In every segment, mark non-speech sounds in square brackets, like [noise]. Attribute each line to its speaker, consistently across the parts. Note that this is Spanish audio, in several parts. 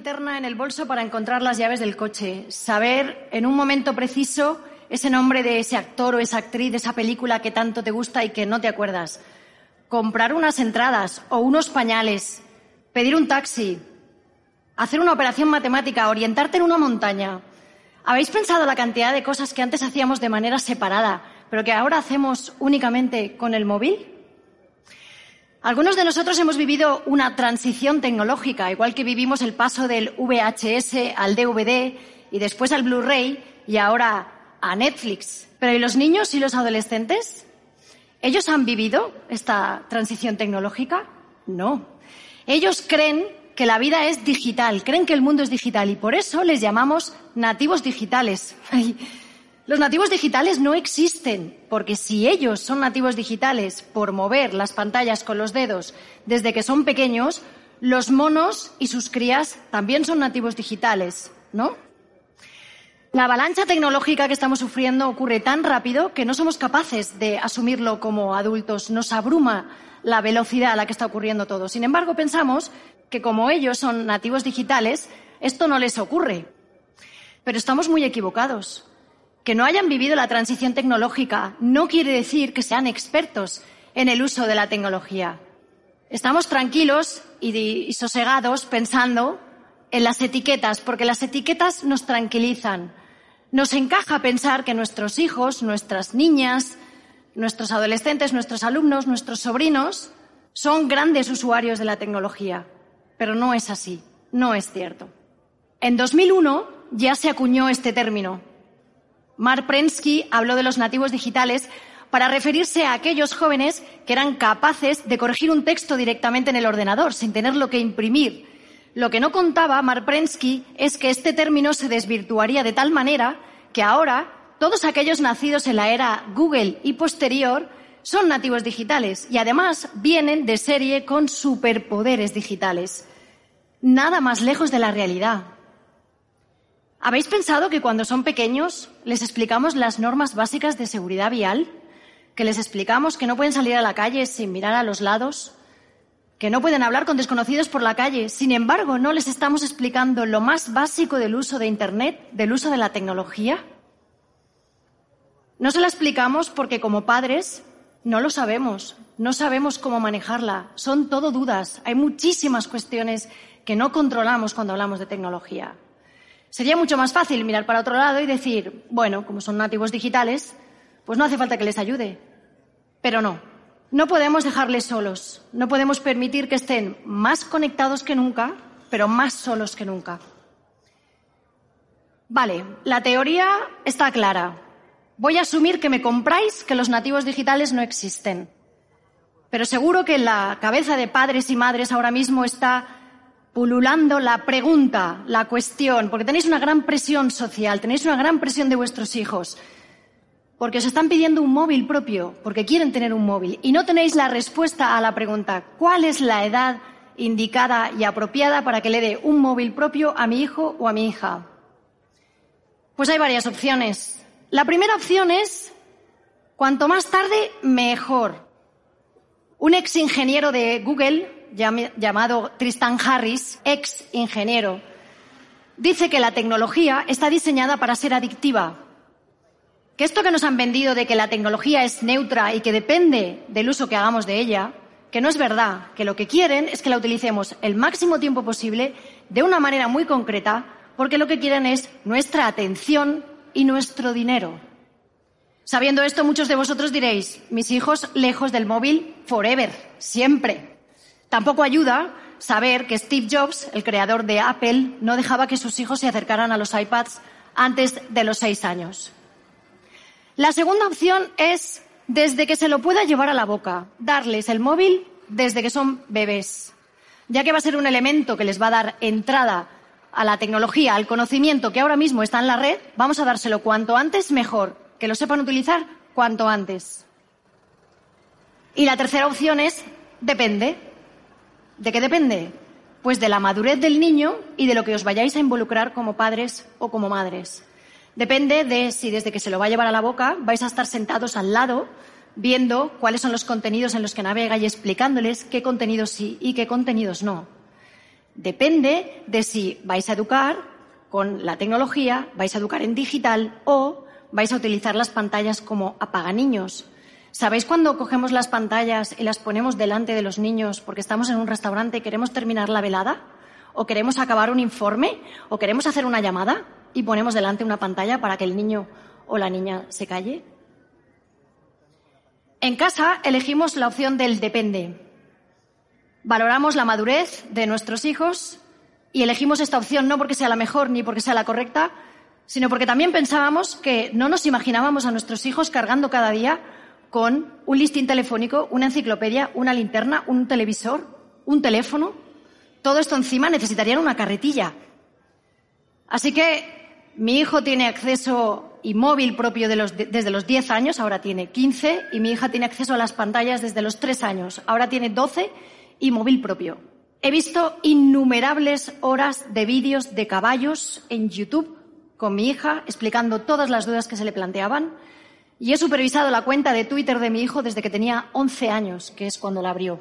Speaker 1: linterna en el bolso para encontrar las llaves del coche. Saber en un momento preciso ese nombre de ese actor o esa actriz de esa película que tanto te gusta y que no te acuerdas. Comprar unas entradas o unos pañales. Pedir un taxi. Hacer una operación matemática. Orientarte en una montaña. ¿Habéis pensado la cantidad de cosas que antes hacíamos de manera separada, pero que ahora hacemos únicamente con el móvil? Algunos de nosotros hemos vivido una transición tecnológica, igual que vivimos el paso del VHS al DVD y después al Blu-ray y ahora a Netflix. Pero ¿y los niños y los adolescentes? ¿Ellos han vivido esta transición tecnológica? No. Ellos creen que la vida es digital, creen que el mundo es digital y por eso les llamamos nativos digitales. [laughs] Los nativos digitales no existen, porque si ellos son nativos digitales por mover las pantallas con los dedos desde que son pequeños, los monos y sus crías también son nativos digitales, ¿no? La avalancha tecnológica que estamos sufriendo ocurre tan rápido que no somos capaces de asumirlo como adultos. Nos abruma la velocidad a la que está ocurriendo todo. Sin embargo, pensamos que como ellos son nativos digitales, esto no les ocurre. Pero estamos muy equivocados. Que no hayan vivido la transición tecnológica no quiere decir que sean expertos en el uso de la tecnología. Estamos tranquilos y, sosegados pensando en las etiquetas, porque las etiquetas nos tranquilizan. Nos encaja pensar que nuestros hijos, nuestras niñas, nuestros adolescentes, nuestros alumnos, nuestros sobrinos son grandes usuarios de la tecnología. Pero no es así, no es cierto. En 2001 ya se acuñó este término, Mark Prensky habló de los nativos digitales para referirse a aquellos jóvenes que eran capaces de corregir un texto directamente en el ordenador, sin tenerlo que imprimir. Lo que no contaba Mark Prensky es que este término se desvirtuaría de tal manera que ahora todos aquellos nacidos en la era Google y posterior son nativos digitales y además vienen de serie con superpoderes digitales. Nada más lejos de la realidad. ¿Habéis pensado que cuando son pequeños les explicamos las normas básicas de seguridad vial? ¿Que les explicamos que no pueden salir a la calle sin mirar a los lados? ¿Que no pueden hablar con desconocidos por la calle? Sin embargo, ¿no les estamos explicando lo más básico del uso de Internet, del uso de la tecnología? No se la explicamos porque como padres no lo sabemos, no sabemos cómo manejarla, son todo dudas, hay muchísimas cuestiones que no controlamos cuando hablamos de tecnología. Sería mucho más fácil mirar para otro lado y decir, bueno, como son nativos digitales, pues no hace falta que les ayude. Pero no, no podemos dejarles solos, no podemos permitir que estén más conectados que nunca, pero más solos que nunca. Vale, la teoría está clara. Voy a asumir que me compráis que los nativos digitales no existen. Pero seguro que en la cabeza de padres y madres ahora mismo está pululando la pregunta, la cuestión, porque tenéis una gran presión social, tenéis una gran presión de vuestros hijos, porque os están pidiendo un móvil propio, porque quieren tener un móvil, y no tenéis la respuesta a la pregunta, ¿cuál es la edad indicada y apropiada para que le dé un móvil propio a mi hijo o a mi hija? Pues hay varias opciones. La primera opción es, cuanto más tarde, mejor. Un ex ingeniero de Google llamado Tristan Harris, ex ingeniero, dice que la tecnología está diseñada para ser adictiva. Que esto que nos han vendido de que la tecnología es neutra y que depende del uso que hagamos de ella, que no es verdad, que lo que quieren es que la utilicemos el máximo tiempo posible de una manera muy concreta, porque lo que quieren es nuestra atención y nuestro dinero. Sabiendo esto, muchos de vosotros diréis, mis hijos lejos del móvil forever, siempre. Tampoco ayuda saber que Steve Jobs, el creador de Apple, no dejaba que sus hijos se acercaran a los iPads antes de los seis años. La segunda opción es desde que se lo pueda llevar a la boca, darles el móvil desde que son bebés, ya que va a ser un elemento que les va a dar entrada a la tecnología, al conocimiento que ahora mismo está en la red, vamos a dárselo cuanto antes mejor, que lo sepan utilizar cuanto antes. Y la tercera opción es depende. ¿De qué depende? Pues de la madurez del niño y de lo que os vayáis a involucrar como padres o como madres. Depende de si desde que se lo va a llevar a la boca vais a estar sentados al lado viendo cuáles son los contenidos en los que navega y explicándoles qué contenidos sí y qué contenidos no. Depende de si vais a educar con la tecnología, vais a educar en digital o vais a utilizar las pantallas como apaganiños. ¿Sabéis cuando cogemos las pantallas y las ponemos delante de los niños porque estamos en un restaurante y queremos terminar la velada? ¿O queremos acabar un informe? ¿O queremos hacer una llamada? Y ponemos delante una pantalla para que el niño o la niña se calle. En casa elegimos la opción del depende. Valoramos la madurez de nuestros hijos y elegimos esta opción no porque sea la mejor ni porque sea la correcta, sino porque también pensábamos que no nos imaginábamos a nuestros hijos cargando cada día con un listín telefónico, una enciclopedia, una linterna, un televisor, un teléfono. Todo esto encima necesitarían una carretilla. Así que mi hijo tiene acceso y móvil propio desde los 10 años, ahora tiene 15, y mi hija tiene acceso a las pantallas desde los 3 años, ahora tiene 12 y móvil propio. He visto innumerables horas de vídeos de caballos en YouTube con mi hija explicando todas las dudas que se le planteaban y he supervisado la cuenta de Twitter de mi hijo desde que tenía 11 años, que es cuando la abrió.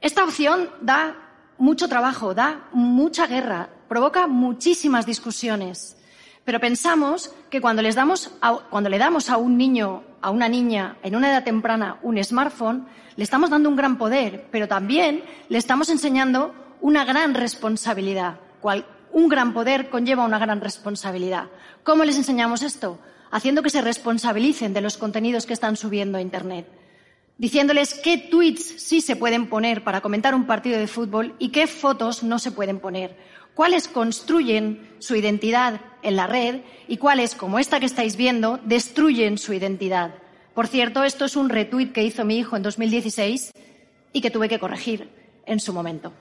Speaker 1: Esta opción da mucho trabajo, da mucha guerra, provoca muchísimas discusiones. Pero pensamos que cuando, les damos cuando le damos a un niño, a una niña, en una edad temprana, un smartphone, le estamos dando un gran poder, pero también le estamos enseñando una gran responsabilidad. un gran poder conlleva una gran responsabilidad. ¿Cómo les enseñamos esto? Haciendo que se responsabilicen de los contenidos que están subiendo a Internet. Diciéndoles qué tweets sí se pueden poner para comentar un partido de fútbol y qué fotos no se pueden poner. Cuáles construyen su identidad en la red y cuáles, como esta que estáis viendo, destruyen su identidad. Por cierto, esto es un retweet que hizo mi hijo en 2016 y que tuve que corregir en su momento.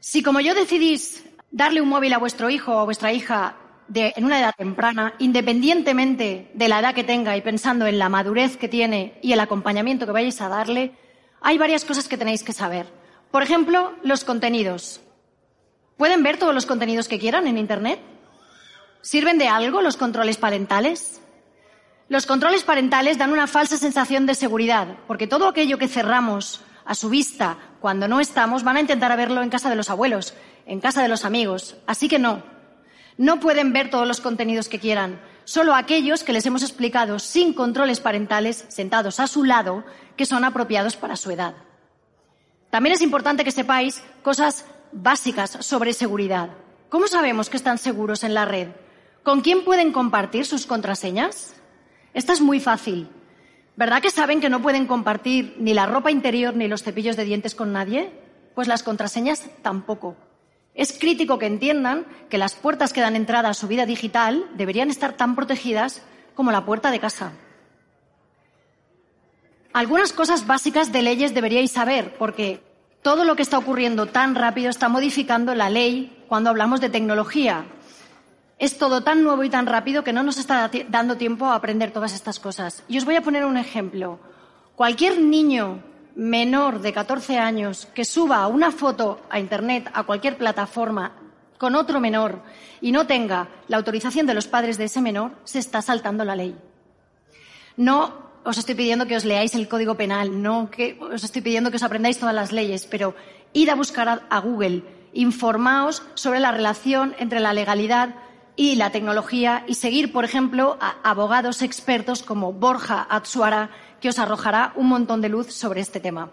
Speaker 1: Si como yo decidís darle un móvil a vuestro hijo o a vuestra hija en una edad temprana, independientemente de la edad que tenga y pensando en la madurez que tiene y el acompañamiento que vayáis a darle, hay varias cosas que tenéis que saber. Por ejemplo, los contenidos. ¿Pueden ver todos los contenidos que quieran en Internet? ¿Sirven de algo los controles parentales? Los controles parentales dan una falsa sensación de seguridad, porque todo aquello que cerramos a su vista cuando no estamos van a intentar verlo en casa de los abuelos, en casa de los amigos. Así que no. No pueden ver todos los contenidos que quieran, solo aquellos que les hemos explicado sin controles parentales, sentados a su lado, que son apropiados para su edad. También es importante que sepáis cosas básicas sobre seguridad. ¿Cómo sabemos que están seguros en la red? ¿Con quién pueden compartir sus contraseñas? Esta es muy fácil. ¿Verdad que saben que no pueden compartir ni la ropa interior ni los cepillos de dientes con nadie? Pues las contraseñas tampoco. Es crítico que entiendan que las puertas que dan entrada a su vida digital deberían estar tan protegidas como la puerta de casa. Algunas cosas básicas de leyes deberíais saber, porque todo lo que está ocurriendo tan rápido está modificando la ley cuando hablamos de tecnología. Es todo tan nuevo y tan rápido que no nos está dando tiempo a aprender todas estas cosas. Y os voy a poner un ejemplo. Cualquier niño menor de 14 años que suba una foto a Internet, a cualquier plataforma, con otro menor y no tenga la autorización de los padres de ese menor, se está saltando la ley. No os estoy pidiendo que os leáis el Código Penal, no que os estoy pidiendo que os aprendáis todas las leyes, pero id a buscar a Google, informaos sobre la relación entre la legalidad y la tecnología y seguir, por ejemplo, a abogados expertos como Borja Atsuara, que os arrojará un montón de luz sobre este tema.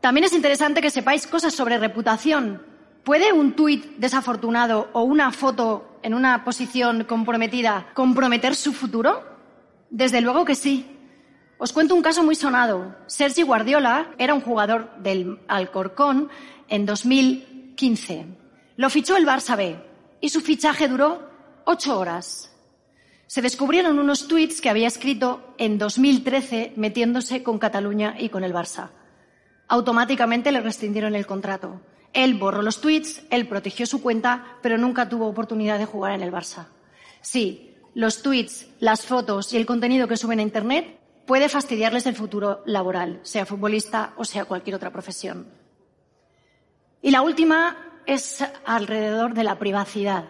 Speaker 1: También es interesante que sepáis cosas sobre reputación. ¿Puede un tuit desafortunado o una foto en una posición comprometida comprometer su futuro? Desde luego que sí. Os cuento un caso muy sonado. Sergi Guardiola era un jugador del Alcorcón en 2015. Lo fichó el Barça B y su fichaje duró ocho horas. Se descubrieron unos tuits que había escrito en 2013 metiéndose con Cataluña y con el Barça. Automáticamente le rescindieron el contrato. Él borró los tuits, él protegió su cuenta, pero nunca tuvo oportunidad de jugar en el Barça. Sí, los tuits, las fotos y el contenido que suben a Internet puede fastidiarles el futuro laboral, sea futbolista o sea cualquier otra profesión. Y la última es alrededor de la privacidad.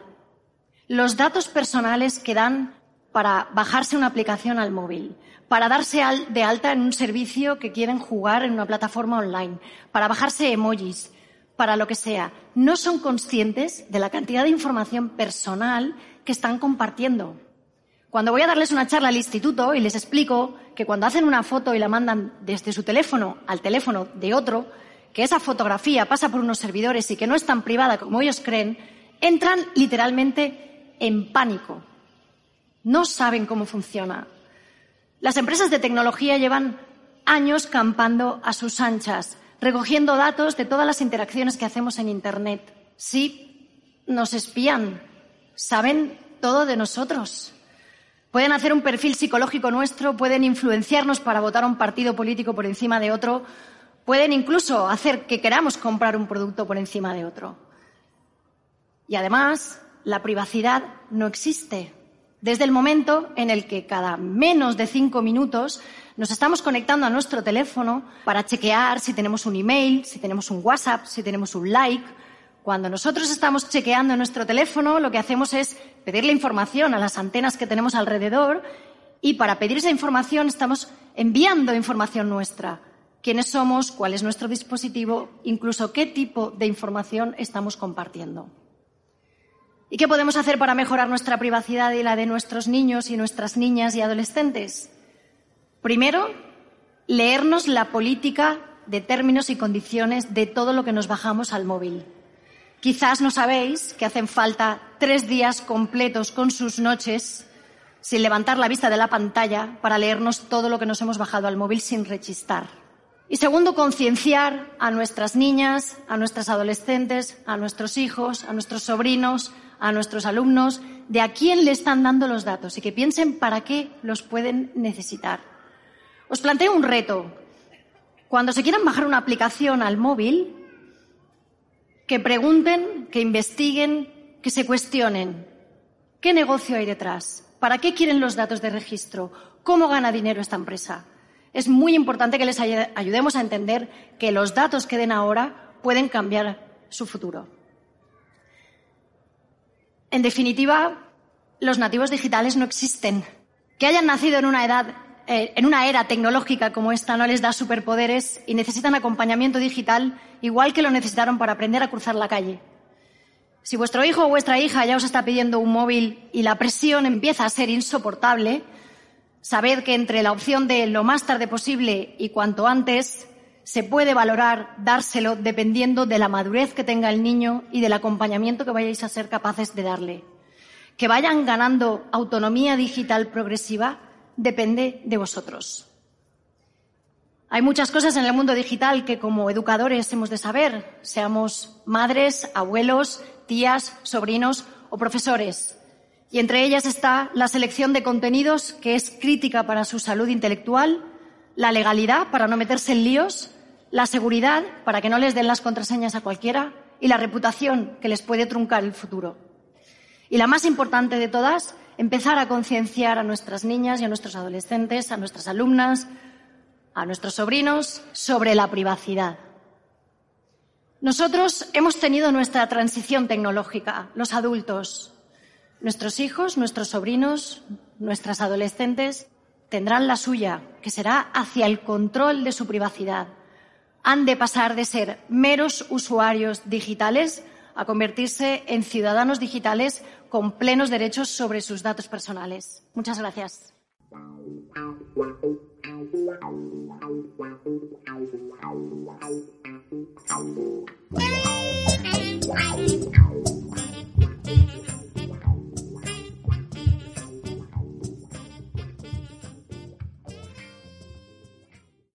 Speaker 1: Los datos personales que dan para bajarse una aplicación al móvil, para darse de alta en un servicio que quieren jugar en una plataforma online, para bajarse emojis, para lo que sea, no son conscientes de la cantidad de información personal que están compartiendo. Cuando voy a darles una charla al instituto y les explico que cuando hacen una foto y la mandan desde su teléfono al teléfono de otro, que esa fotografía pasa por unos servidores y que no es tan privada como ellos creen, entran literalmente en pánico. No saben cómo funciona. Las empresas de tecnología llevan años campando a sus anchas, recogiendo datos de todas las interacciones que hacemos en Internet. Sí, nos espían, saben todo de nosotros. Pueden hacer un perfil psicológico nuestro, pueden influenciarnos para votar a un partido político por encima de otro, pueden incluso hacer que queramos comprar un producto por encima de otro. Y además, la privacidad no existe. Desde el momento en el que cada menos de cinco minutos nos estamos conectando a nuestro teléfono para chequear si tenemos un email, si tenemos un WhatsApp, si tenemos un like, cuando nosotros estamos chequeando nuestro teléfono, lo que hacemos es pedirle información a las antenas que tenemos alrededor y para pedir esa información estamos enviando información nuestra. ¿Quiénes somos? ¿Cuál es nuestro dispositivo? Incluso qué tipo de información estamos compartiendo. ¿Y qué podemos hacer para mejorar nuestra privacidad y la de nuestros niños y nuestras niñas y adolescentes? Primero, leernos la política de términos y condiciones de todo lo que nos bajamos al móvil. Quizás no sabéis que hacen falta tres días completos con sus noches sin levantar la vista de la pantalla para leernos todo lo que nos hemos bajado al móvil sin rechistar. Y segundo, concienciar a nuestras niñas, a nuestras adolescentes, a nuestros hijos, a nuestros sobrinos, a nuestros alumnos, de a quién le están dando los datos y que piensen para qué los pueden necesitar. Os planteo un reto. Cuando se quieran bajar una aplicación al móvil, que pregunten, que investiguen, que se cuestionen. ¿Qué negocio hay detrás? ¿Para qué quieren los datos de registro? ¿Cómo gana dinero esta empresa? Es muy importante que les ayudemos a entender que los datos que den ahora pueden cambiar su futuro. En definitiva, los nativos digitales no existen. Que hayan nacido en una edad eh, en una era tecnológica como esta no les da superpoderes y necesitan acompañamiento digital igual que lo necesitaron para aprender a cruzar la calle. Si vuestro hijo o vuestra hija ya os está pidiendo un móvil y la presión empieza a ser insoportable, sabed que entre la opción de lo más tarde posible y cuanto antes se puede valorar dárselo dependiendo de la madurez que tenga el niño y del acompañamiento que vayáis a ser capaces de darle. Que vayan ganando autonomía digital progresiva depende de vosotros. Hay muchas cosas en el mundo digital que como educadores hemos de saber, seamos madres, abuelos, tías, sobrinos o profesores. Y entre ellas está la selección de contenidos que es crítica para su salud intelectual, la legalidad para no meterse en líos, la seguridad para que no les den las contraseñas a cualquiera y la reputación que les puede truncar el futuro. Y la más importante de todas empezar a concienciar a nuestras niñas y a nuestros adolescentes, a nuestras alumnas, a nuestros sobrinos sobre la privacidad. Nosotros hemos tenido nuestra transición tecnológica, los adultos. Nuestros hijos, nuestros sobrinos, nuestras adolescentes tendrán la suya, que será hacia el control de su privacidad han de pasar de ser meros usuarios digitales a convertirse en ciudadanos digitales con plenos derechos sobre sus datos personales. Muchas gracias.